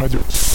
уходил.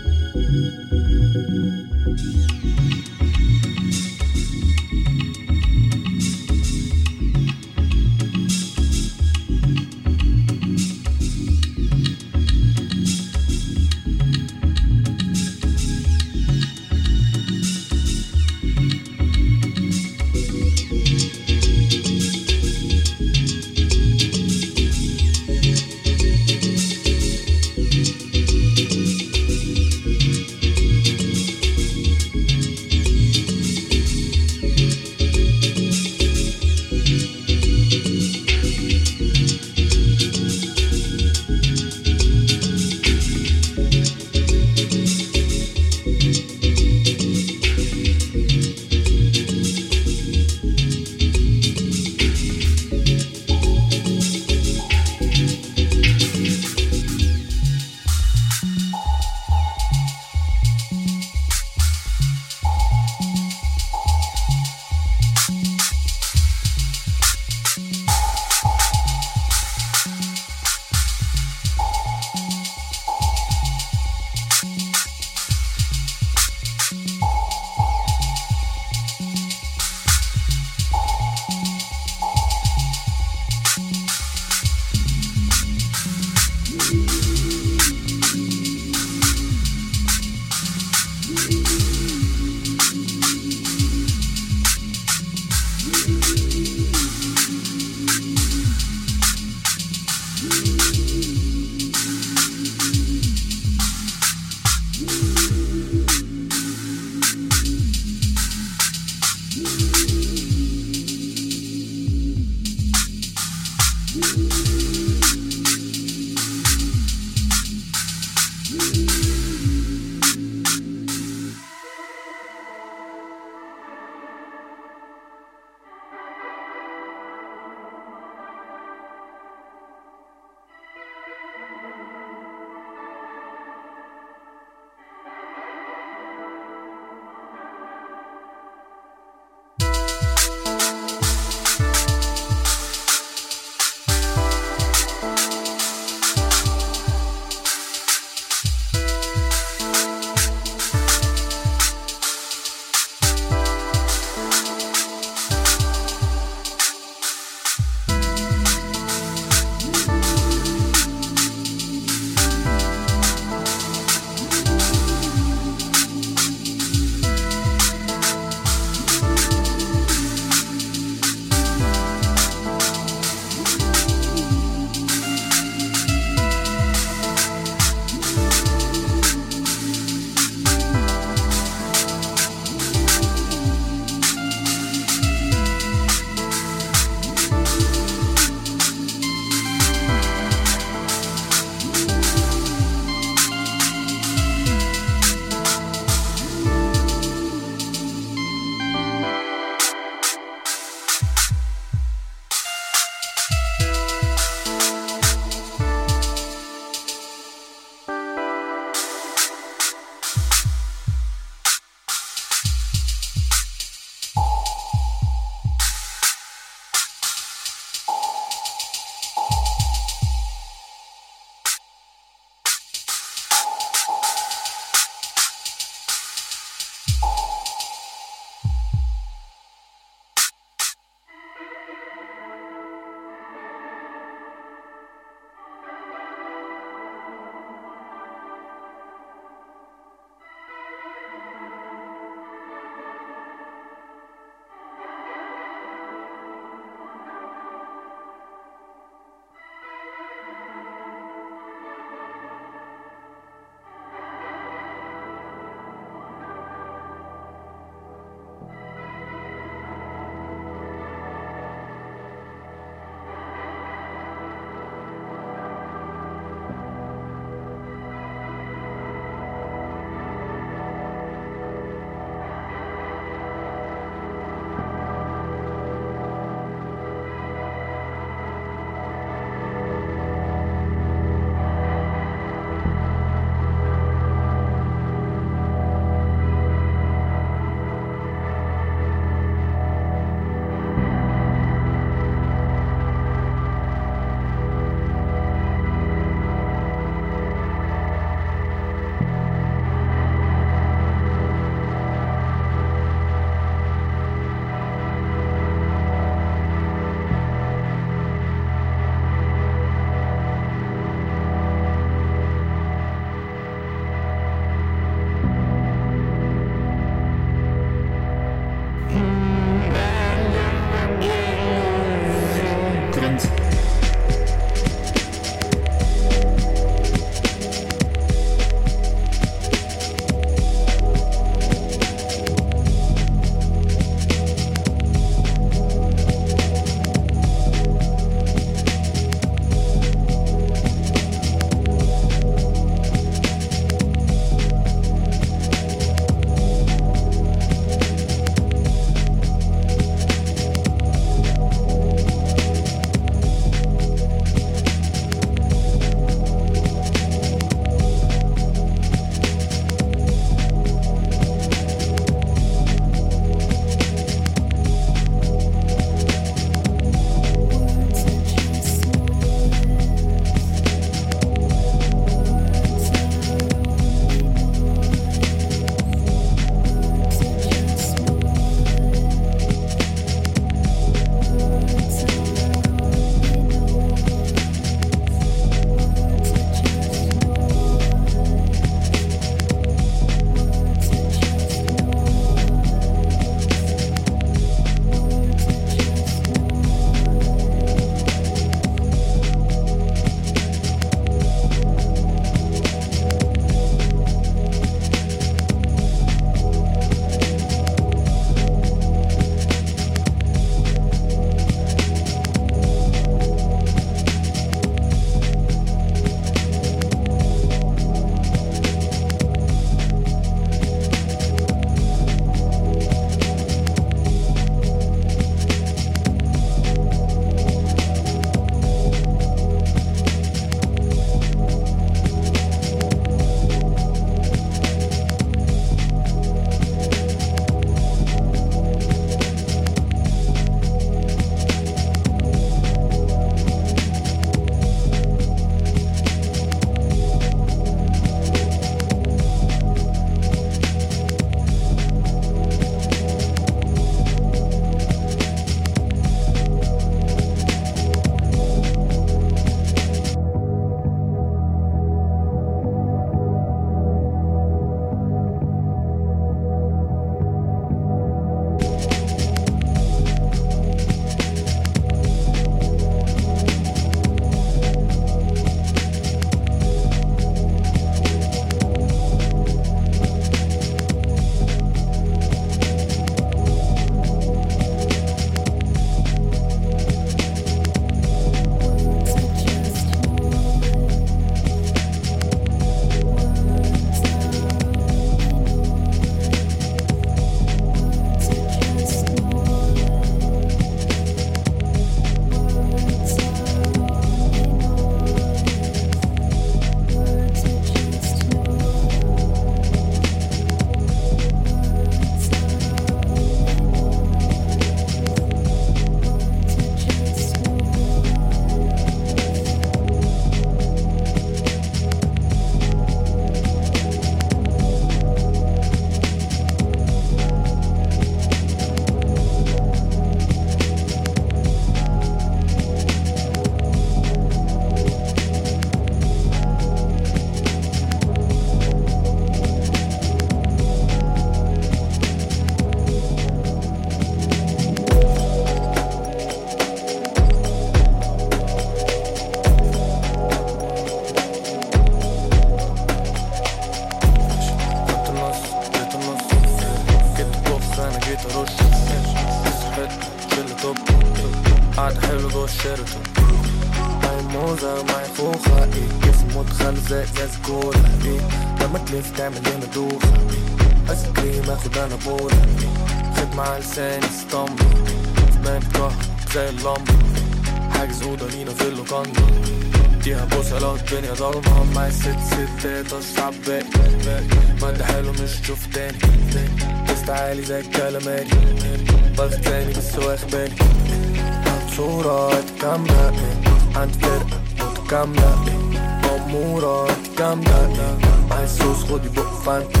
إيه. أمورة كاملة معي الصوص خدي بق فانتا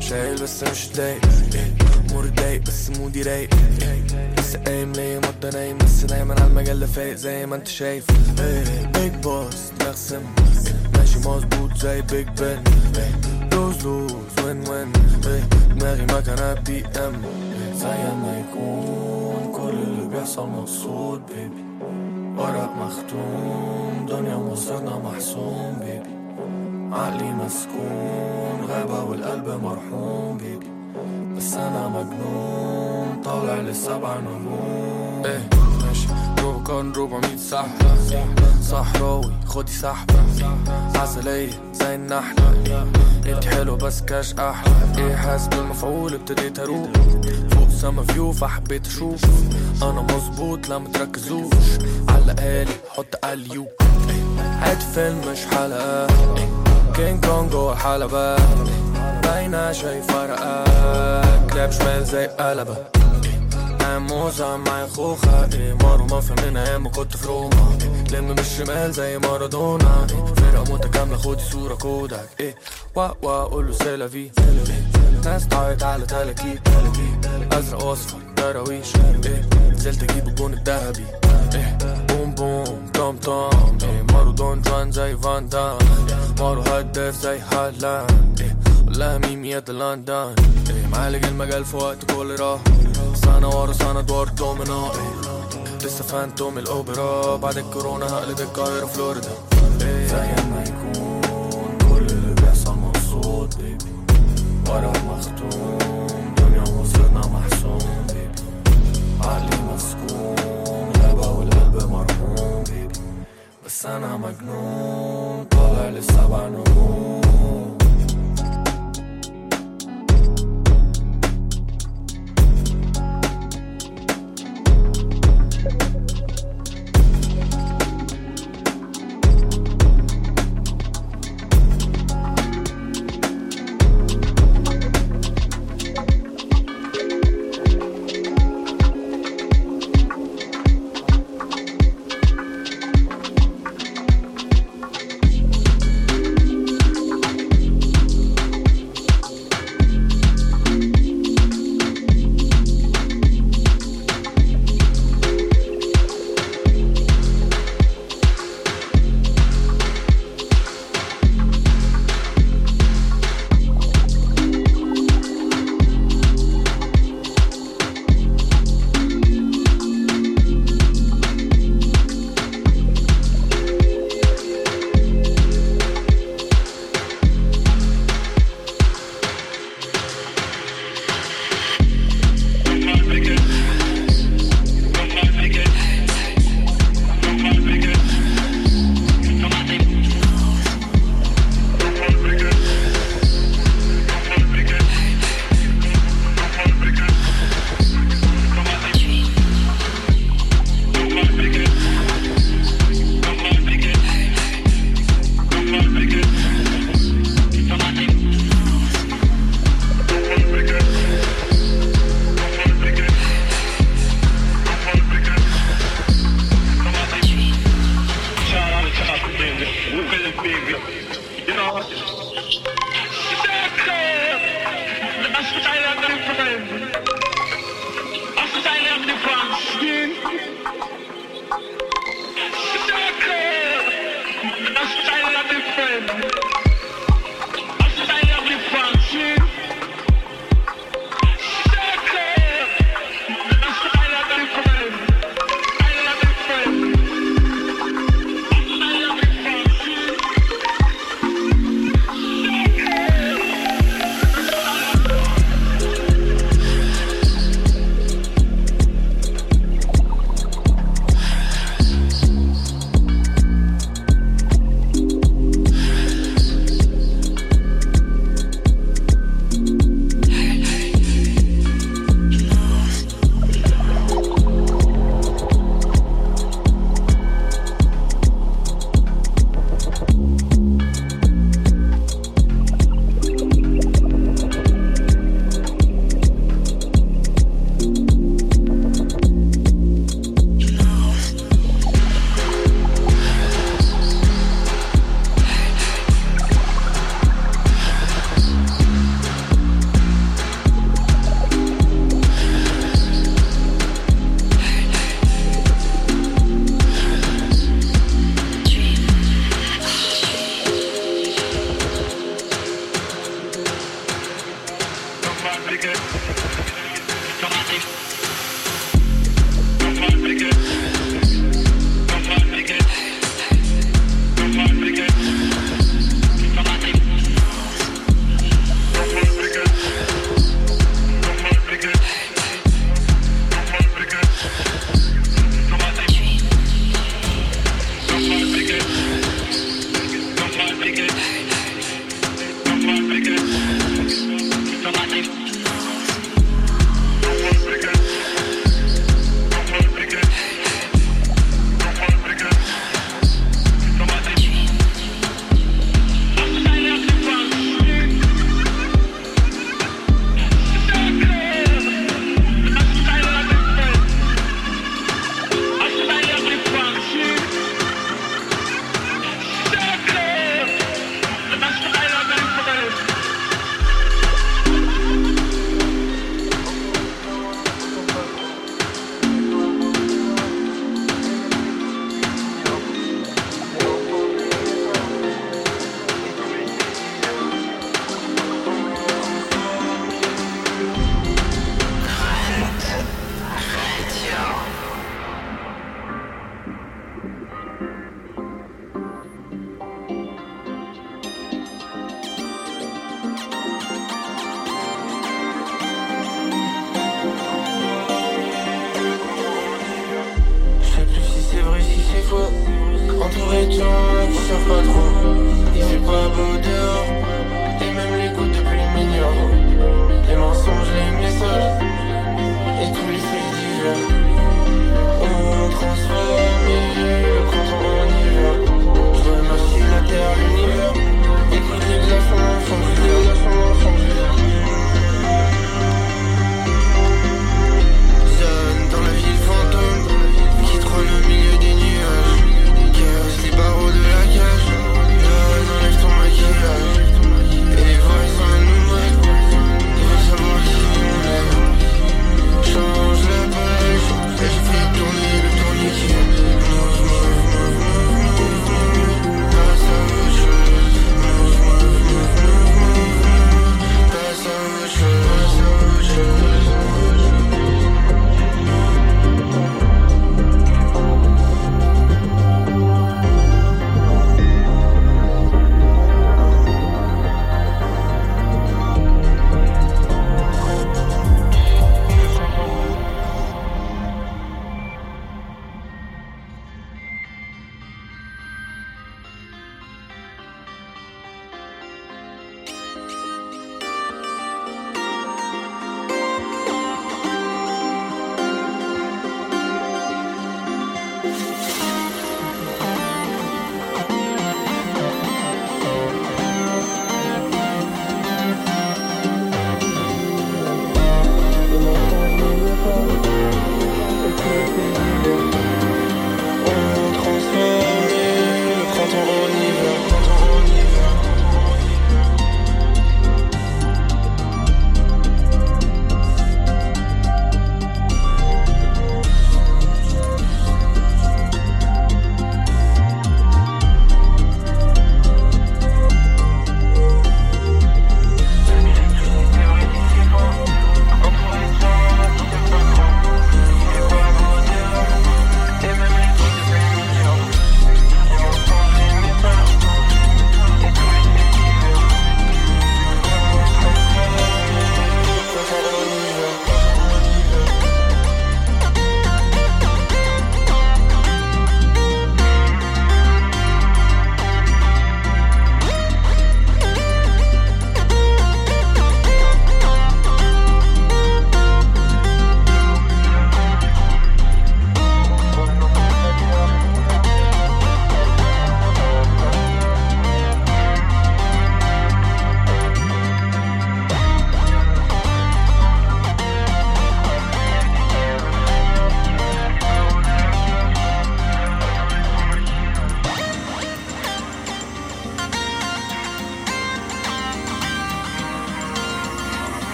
شايل بس مش ضايق إيه. مور ضايق بس مودي رايق. لسه قايم ليه مدة نايم بس دايما على المجلة فايق زي ما أنت شايف بيج بوس دماغ سم إيه. ماشي مظبوط زي بيج بن لوز لوز وين وين. دماغي مكانها بي ام. زي ما يكون كل اللي بيحصل مقصود بيبي ورق مختوم دنيا مصيرنا محسوم بيبي عقلي مسكون غابة والقلب مرحوم بيبي بس أنا مجنون طالع للسبع نجوم. روبكون 400 سحبة صحراوي خدي سحبة عسلية زي النحلة انت حلو بس كاش أحلى. إيه حاسس بالمفعول؟ ابتديت أروح. فوق سما فيو فحبيت أشوف. أنا مظبوط لا متركزوش. علقالي حط اليو عاد فيلم مش حلقة. كينج كونج جوه حلبة. باينة شايف فرقة كلاب شمال زي قلبة. موزة معي خوخة إيه مارو ما فهمنا أيام ما كنت في روما لم بالشمال زي مارادونا إيه. فرقة متكاملة خدي صورة كودك إيه. وا وا قوله سيلافي. ناس تعيط على تلاكيب أزرق وأصفر دراويش إيه نزلت أجيب الجون الذهبي. إيه بوم بوم توم توم. إيه مارو دون جوان زي فان دام مارو هداف زي هالاند. إيه والله ميمية لندن. إيه معالج المجال في وقت كل راح سنة ورا سنة دور دومينو. إيه لسه فانتوم الأوبرا. بعد الكورونا هقلب القاهرة فلوريدا. إيه زي ما يكون كل اللي بيحصل مقصود بيبي ورق مختوم دنيا مصيرنا محسوم. عقلي مسكون غابة والقلب مرحوم. بس أنا مجنون.